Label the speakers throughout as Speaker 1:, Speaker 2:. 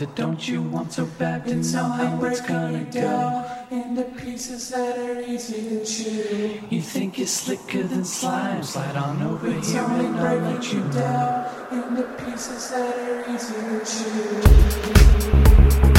Speaker 1: it. Don't you want so bad to know how it's gonna go? Into pieces that are easy to chew. You think you're slicker than slime? Slide on over it's here and I'll let you down. Into pieces that are easy to chew.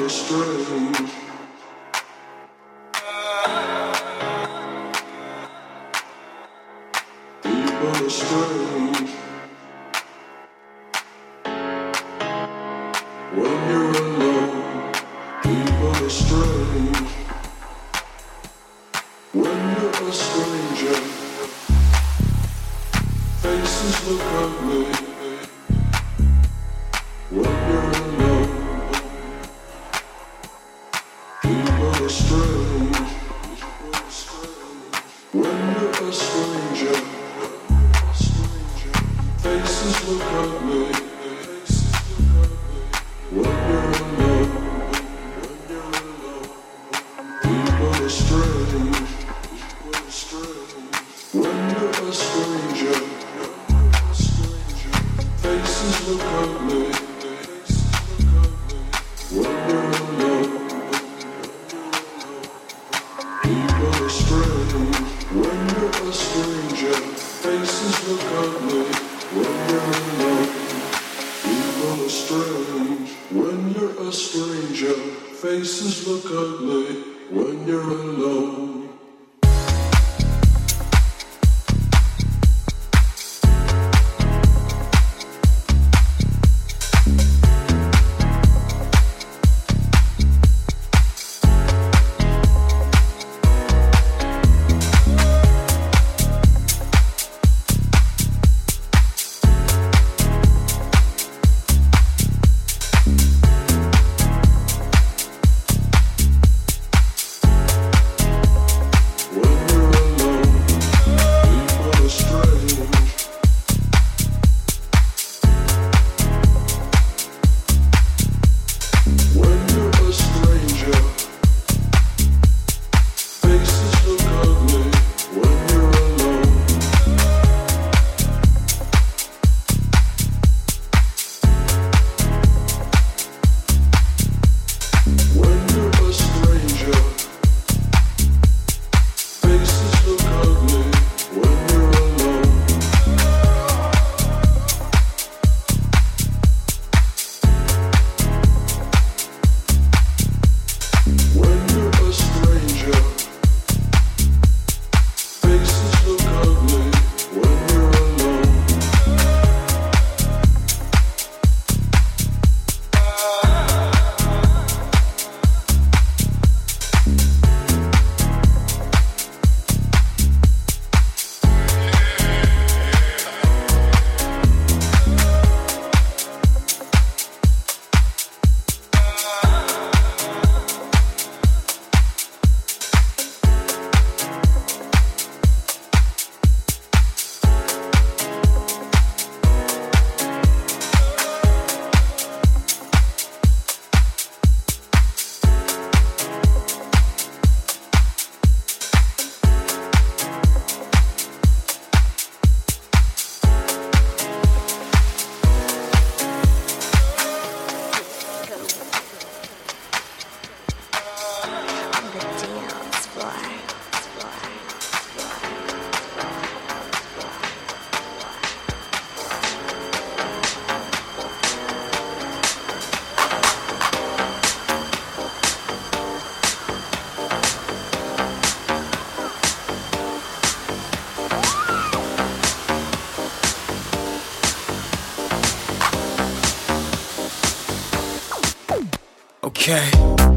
Speaker 2: destroy Okay.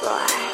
Speaker 2: boy.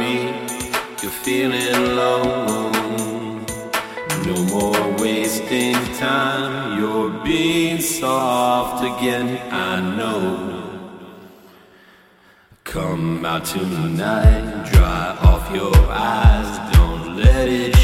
Speaker 2: me, you're feeling alone. No more wasting time, you're being soft again, I know. Come out tonight, dry off your eyes, don't let it